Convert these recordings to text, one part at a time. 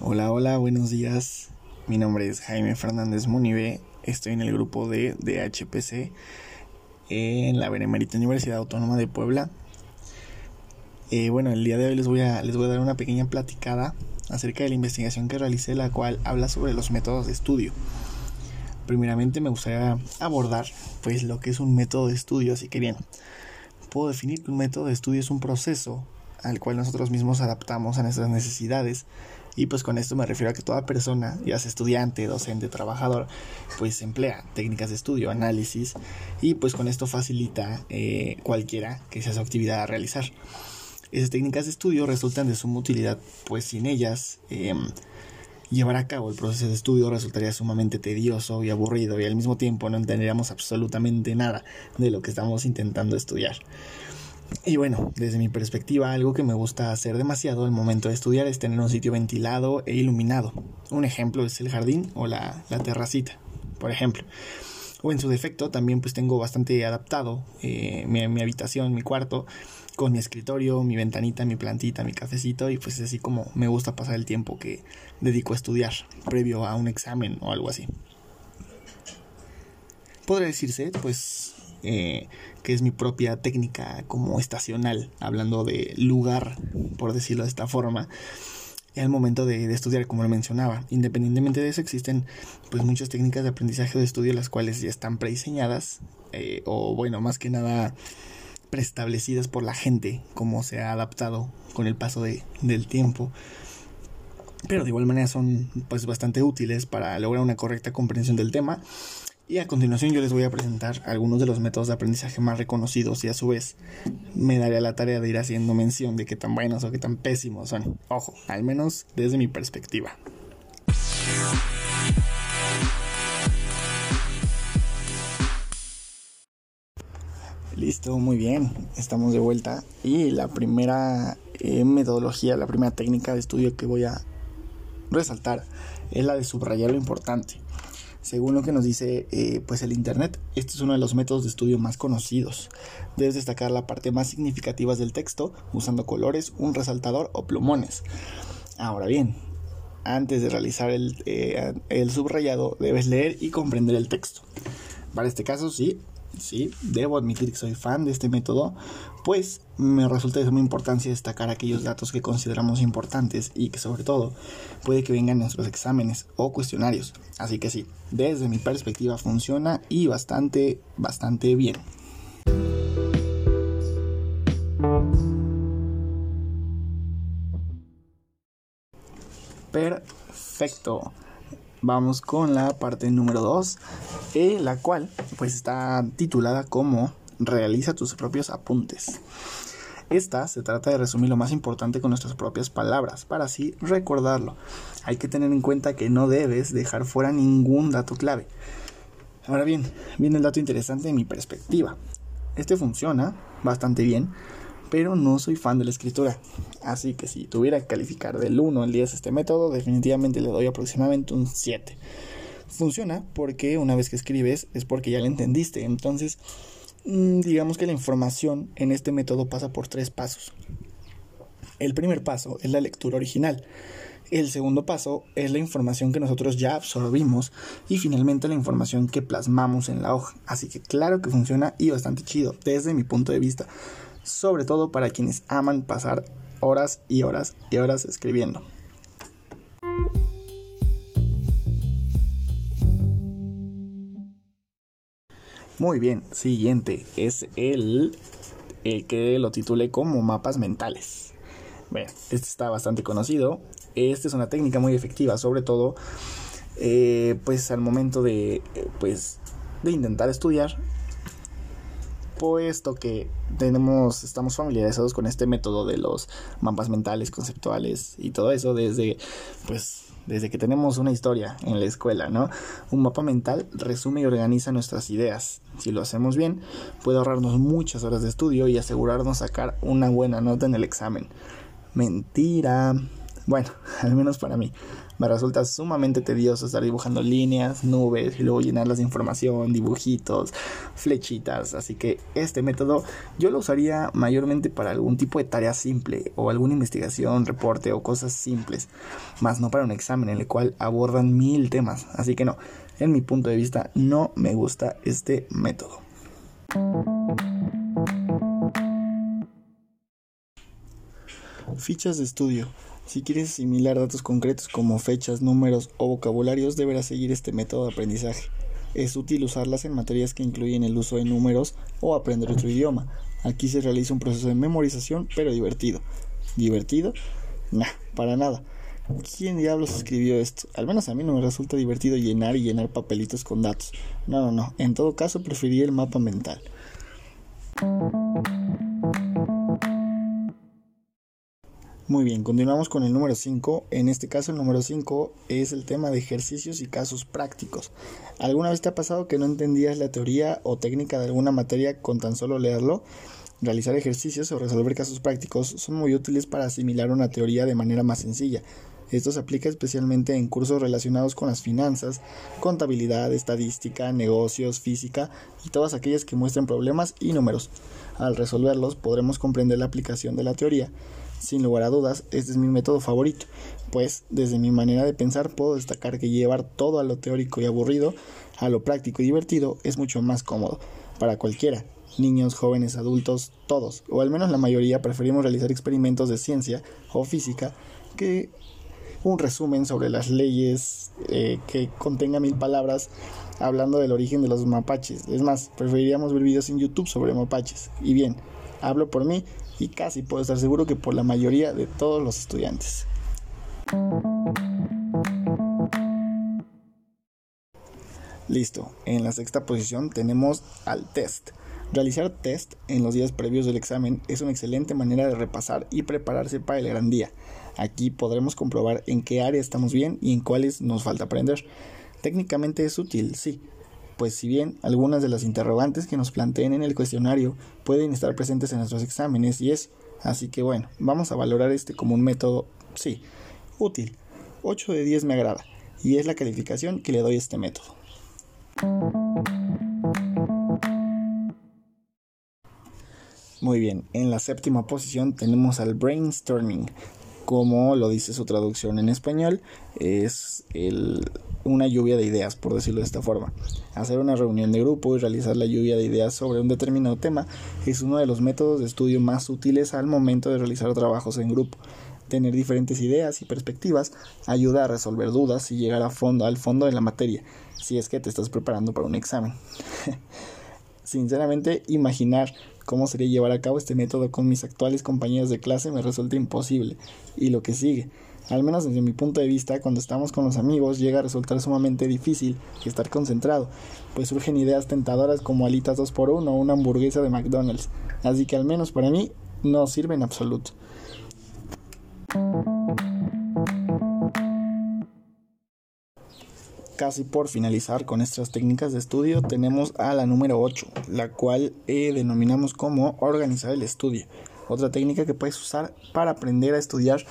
Hola, hola, buenos días. Mi nombre es Jaime Fernández Munive. Estoy en el grupo de DHPC en la Benemérita Universidad Autónoma de Puebla. Eh, bueno, el día de hoy les voy, a, les voy a dar una pequeña platicada acerca de la investigación que realicé, la cual habla sobre los métodos de estudio. Primeramente me gustaría abordar pues lo que es un método de estudio, así que bien, puedo definir que un método de estudio es un proceso al cual nosotros mismos adaptamos a nuestras necesidades y pues con esto me refiero a que toda persona, ya sea estudiante, docente, trabajador, pues emplea técnicas de estudio, análisis y pues con esto facilita eh, cualquiera que sea su actividad a realizar. Esas técnicas de estudio resultan de suma utilidad, pues sin ellas em, llevar a cabo el proceso de estudio resultaría sumamente tedioso y aburrido y al mismo tiempo no entenderíamos absolutamente nada de lo que estamos intentando estudiar. Y bueno, desde mi perspectiva, algo que me gusta hacer demasiado al momento de estudiar es tener un sitio ventilado e iluminado. Un ejemplo es el jardín o la, terracita, por ejemplo. O en su defecto, también pues tengo bastante adaptado eh, mi, mi habitación, mi cuarto, con mi escritorio, mi ventanita, mi plantita, mi cafecito y pues así como me gusta pasar el tiempo que dedico a estudiar previo a un examen o algo así. Podría decirse pues eh, que es mi propia técnica como estacional, hablando de lugar, por decirlo de esta forma, al momento de, estudiar, como lo mencionaba. Independientemente de eso, existen pues muchas técnicas de aprendizaje de estudio, las cuales ya están prediseñadas, eh, o bueno, más que nada preestablecidas por la gente, como se ha adaptado con el paso de, del tiempo pero de igual manera son pues bastante útiles para lograr una correcta comprensión del tema y a continuación yo les voy a presentar algunos de los métodos de aprendizaje más reconocidos y a su vez me daré la tarea de ir haciendo mención de qué tan buenos o qué tan pésimos son. Ojo, al menos desde mi perspectiva. Listo, muy bien, estamos de vuelta. Y la primera eh, metodología, la primera técnica de estudio que voy a resaltar es la de subrayar lo importante. Según lo que nos dice eh, pues el Internet, este es uno de los métodos de estudio más conocidos. Debes destacar la parte más significativa del texto usando colores, un resaltador o plumones. Ahora bien, antes de realizar el, eh, el subrayado debes leer y comprender el texto. Para este caso sí, sí, debo admitir que soy fan de este método, pues me resulta de suma importancia destacar aquellos datos que consideramos importantes y que sobre todo puede que vengan en nuestros exámenes o cuestionarios. Así que sí, desde mi perspectiva funciona y bastante, bastante bien. Perfecto. Vamos con la parte número 2, eh, la cual pues está titulada como realiza tus propios apuntes. Esta se trata de resumir lo más importante con nuestras propias palabras, para así recordarlo. Hay que tener en cuenta que no debes dejar fuera ningún dato clave. Ahora bien, viene el dato interesante de mi perspectiva. Este funciona bastante bien, pero no soy fan de la escritura. Así que si tuviera que calificar del 1 al 10 este método, definitivamente le doy aproximadamente un 7. Funciona porque una vez que escribes es porque ya lo entendiste. Entonces, Mm, digamos que la información en este método pasa por tres pasos. El primer paso es la lectura original. El segundo paso es la información que nosotros ya absorbimos y finalmente la información que plasmamos en la hoja. Así que claro que funciona y bastante chido desde mi punto de vista, sobre todo para quienes aman pasar horas y horas y horas escribiendo. Muy bien, siguiente es el, el que lo titulé como mapas mentales. Bueno, este está bastante conocido. Esta es una técnica muy efectiva, sobre todo eh, pues al momento de pues de intentar estudiar puesto que tenemos estamos familiarizados con este método de los mapas mentales conceptuales y todo eso desde pues desde que tenemos una historia en la escuela, ¿no? Un mapa mental resume y organiza nuestras ideas. Si lo hacemos bien, puede ahorrarnos muchas horas de estudio y asegurarnos sacar una buena nota en el examen. Mentira. Bueno, al menos para mí. Me resulta sumamente tedioso estar dibujando líneas, nubes y luego llenarlas de información, dibujitos, flechitas. Así que este método yo lo usaría mayormente para algún tipo de tarea simple o alguna investigación, reporte o cosas simples. Más no para un examen en el cual abordan mil temas. Así que no, en mi punto de vista no me gusta este método. Fichas de estudio. Si quieres asimilar datos concretos como fechas, números o vocabularios, deberás seguir este método de aprendizaje. Es útil usarlas en materias que incluyen el uso de números o aprender otro idioma. Aquí se realiza un proceso de memorización, pero divertido. ¿Divertido? Nah, para nada. ¿Quién diablos escribió esto? Al menos a mí no me resulta divertido llenar y llenar papelitos con datos. No, no, no. En todo caso, preferiría el mapa mental. Muy bien, continuamos con el número 5. En este caso el número 5 es el tema de ejercicios y casos prácticos. ¿Alguna vez te ha pasado que no entendías la teoría o técnica de alguna materia con tan solo leerlo? Realizar ejercicios o resolver casos prácticos son muy útiles para asimilar una teoría de manera más sencilla. Esto se aplica especialmente en cursos relacionados con las finanzas, contabilidad, estadística, negocios, física y todas aquellas que muestren problemas y números. Al resolverlos podremos comprender la aplicación de la teoría. Sin lugar a dudas, este es mi método favorito, pues desde mi manera de pensar puedo destacar que llevar todo a lo teórico y aburrido a lo práctico y divertido es mucho más cómodo para cualquiera. Niños, jóvenes, adultos, todos, o al menos la mayoría preferimos realizar experimentos de ciencia o física que un resumen sobre las leyes eh, que contenga mil palabras hablando del origen de los mapaches. Es más, preferiríamos ver videos en YouTube sobre mapaches. Y bien, hablo por mí y casi puedo estar seguro que por la mayoría de todos los estudiantes. Listo, en la sexta posición tenemos al test. Realizar test en los días previos del examen es una excelente manera de repasar y prepararse para el gran día. Aquí podremos comprobar en qué área estamos bien y en cuáles nos falta aprender. Técnicamente es útil, sí, pues si bien algunas de las interrogantes que nos planteen en el cuestionario pueden estar presentes en nuestros exámenes y es, así que bueno, vamos a valorar este como un método, sí, útil. 8 de 10 me agrada y es la calificación que le doy a este método. Muy bien, en la séptima posición tenemos al brainstorming. Como lo dice su traducción en español, es una lluvia de ideas, por decirlo de esta forma. Hacer una reunión de grupo y realizar la lluvia de ideas sobre un determinado tema es uno de los métodos de estudio más útiles al momento de realizar trabajos en grupo. Tener diferentes ideas y perspectivas ayuda a resolver dudas y llegar al fondo de la materia, si es que te estás preparando para un examen. Sinceramente, imaginar cómo sería llevar a cabo este método con mis actuales compañeros de clase me resulta imposible. Y lo que sigue, al menos desde mi punto de vista, cuando estamos con los amigos llega a resultar sumamente difícil estar concentrado, pues surgen ideas tentadoras como alitas 2x1 o una hamburguesa de McDonald's, así que al menos para mí no sirve en absoluto. Casi por finalizar con estas técnicas de estudio tenemos a la número 8, la cual eh, denominamos como organizar el estudio. Otra técnica que puedes usar para aprender a estudiar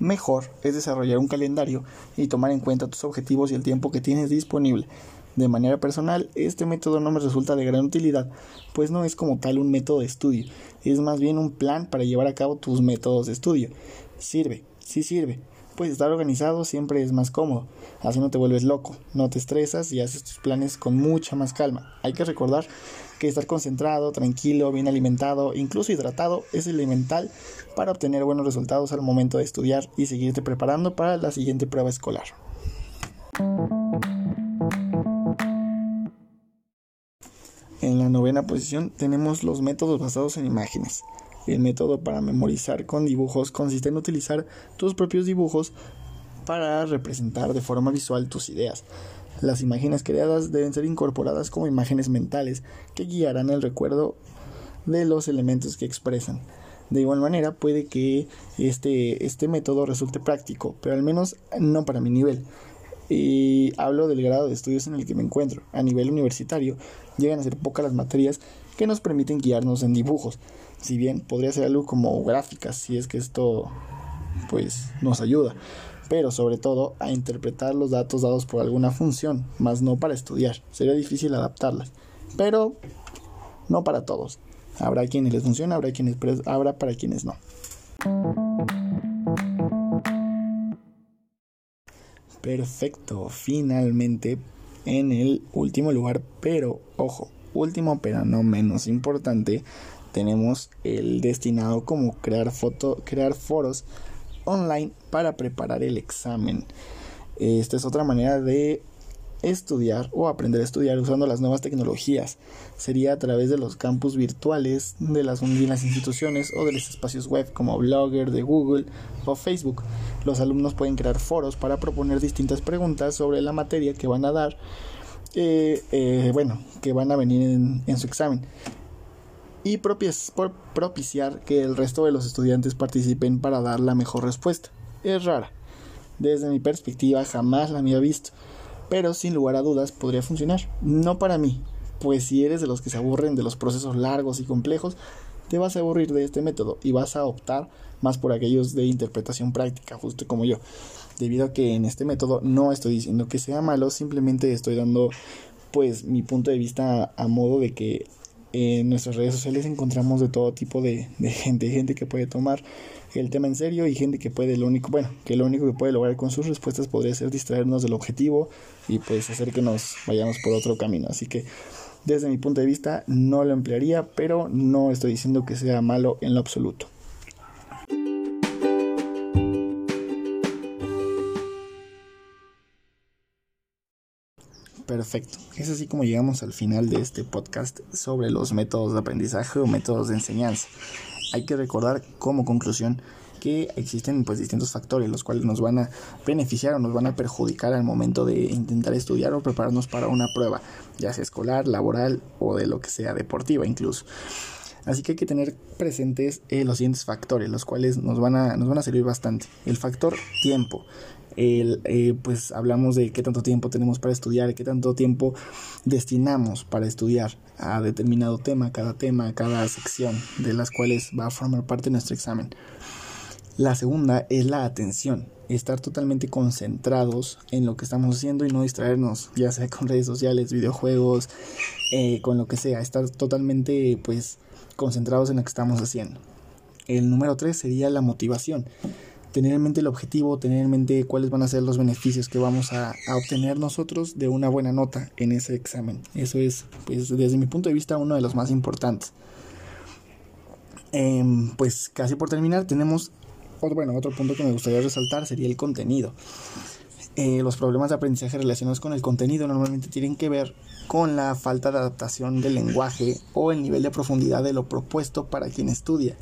Mejor es desarrollar un calendario y tomar en cuenta tus objetivos y el tiempo que tienes disponible. De manera personal, este método no me resulta de gran utilidad, pues no es como tal un método de estudio, es más bien un plan para llevar a cabo tus métodos de estudio. Sirve, sí sirve, pues estar organizado siempre es más cómodo, así no te vuelves loco, no te estresas y haces tus planes con mucha más calma. Hay que recordar que estar concentrado, tranquilo, bien alimentado, incluso hidratado es elemental para obtener buenos resultados al momento de estudiar y seguirte preparando para la siguiente prueba escolar. En la novena posición tenemos los métodos basados en imágenes. El método para memorizar con dibujos consiste en utilizar tus propios dibujos para representar de forma visual tus ideas. Las imágenes creadas deben ser incorporadas como imágenes mentales que guiarán el recuerdo de los elementos que expresan. De igual manera, puede que este, este método resulte práctico, pero al menos no para mi nivel. Y hablo del grado de estudios en el que me encuentro. A nivel universitario, llegan a ser pocas las materias que nos permiten guiarnos en dibujos. Si bien podría ser algo como gráficas, si es que esto pues nos ayuda, pero sobre todo a interpretar los datos dados por alguna función, más no para estudiar. Sería difícil adaptarlas, pero no para todos. Habrá quienes les funciona, habrá quienes habrá para quienes no. Perfecto, finalmente en el último lugar, pero ojo, último pero no menos importante, tenemos el destinado como crear foto, crear foros online para preparar el examen. Esta es otra manera de estudiar o aprender a estudiar usando las nuevas tecnologías. Sería a través de los campus virtuales de las, instituciones o de los espacios web como Blogger de Google o Facebook. Los alumnos pueden crear foros para proponer distintas preguntas sobre la materia que van a dar, eh, eh, bueno, que van a venir en, en su examen y propiciar que el resto de los estudiantes participen para dar la mejor respuesta. Es rara. Desde mi perspectiva jamás la había visto, pero sin lugar a dudas podría funcionar. No para mí, pues si eres de los que se aburren de los procesos largos y complejos, te vas a aburrir de este método y vas a optar más por aquellos de interpretación práctica, justo como yo. Debido a que en este método no estoy diciendo que sea malo, simplemente estoy dando pues mi punto de vista a modo de que en nuestras redes sociales encontramos de todo tipo de, gente, gente que puede tomar el tema en serio y gente que puede lo único, bueno, que lo único que puede lograr con sus respuestas podría ser distraernos del objetivo y pues hacer que nos vayamos por otro camino. Así que desde mi punto de vista no lo emplearía, pero no estoy diciendo que sea malo en lo absoluto. Perfecto. Es así como llegamos al final de este podcast sobre los métodos de aprendizaje o métodos de enseñanza. Hay que recordar como conclusión que existen pues distintos factores los cuales nos van a beneficiar o nos van a perjudicar al momento de intentar estudiar o prepararnos para una prueba, ya sea escolar, laboral o de lo que sea, deportiva incluso. Así que hay que tener presentes eh, los siguientes factores, los cuales nos van, a, nos van a servir bastante. El factor tiempo el, eh, pues hablamos de qué tanto tiempo tenemos para estudiar, qué tanto tiempo destinamos para estudiar a determinado tema, cada tema, cada sección de las cuales va a formar parte nuestro examen. La segunda es la atención, estar totalmente concentrados en lo que estamos haciendo y no distraernos, ya sea con redes sociales, videojuegos, eh, con lo que sea, estar totalmente pues concentrados en lo que estamos haciendo. El número tres sería la motivación tener en mente el objetivo, tener en mente cuáles van a ser los beneficios que vamos a, obtener nosotros de una buena nota en ese examen. Eso es, pues, desde mi punto de vista, uno de los más importantes. Em, pues casi por terminar, tenemos otro, bueno, otro punto que me gustaría resaltar sería el contenido. Eh, los problemas de aprendizaje relacionados con el contenido normalmente tienen que ver con la falta de adaptación del lenguaje o el nivel de profundidad de lo propuesto para quien estudia.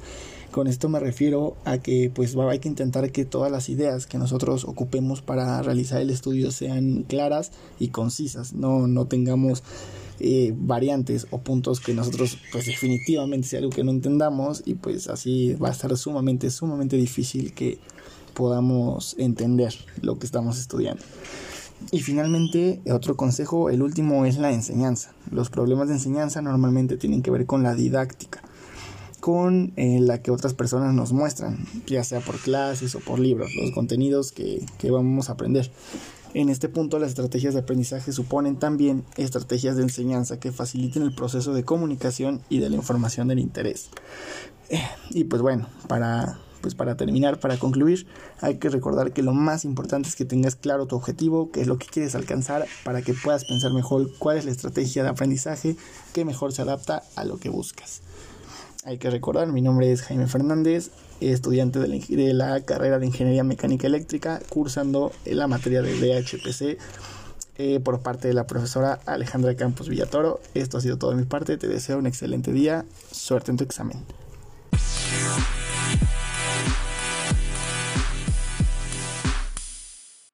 Con esto me refiero a que pues hay que intentar que todas las ideas que nosotros ocupemos para realizar el estudio sean claras y concisas, no, no tengamos eh, variantes o puntos que nosotros pues definitivamente sea algo que no entendamos y pues así va a estar sumamente, sumamente difícil que podamos entender lo que estamos estudiando. Y finalmente, otro consejo, el último es la enseñanza. Los problemas de enseñanza normalmente tienen que ver con la didáctica con eh, la que otras personas nos muestran, ya sea por clases o por libros, los contenidos que, que vamos a aprender. En este punto, las estrategias de aprendizaje suponen también estrategias de enseñanza que faciliten el proceso de comunicación y de la información del interés. Eh, y pues bueno, para, pues para terminar, para concluir, hay que recordar que lo más importante es que tengas claro tu objetivo, qué es lo que quieres alcanzar, para que puedas pensar mejor cuál es la estrategia de aprendizaje que mejor se adapta a lo que buscas. Hay que recordar, mi nombre es Jaime Fernández, estudiante de la, carrera de Ingeniería Mecánica Eléctrica, cursando la materia de DHPC eh, por parte de la profesora Alejandra Campos Villatoro. Esto ha sido todo de mi parte, te deseo un excelente día, suerte en tu examen.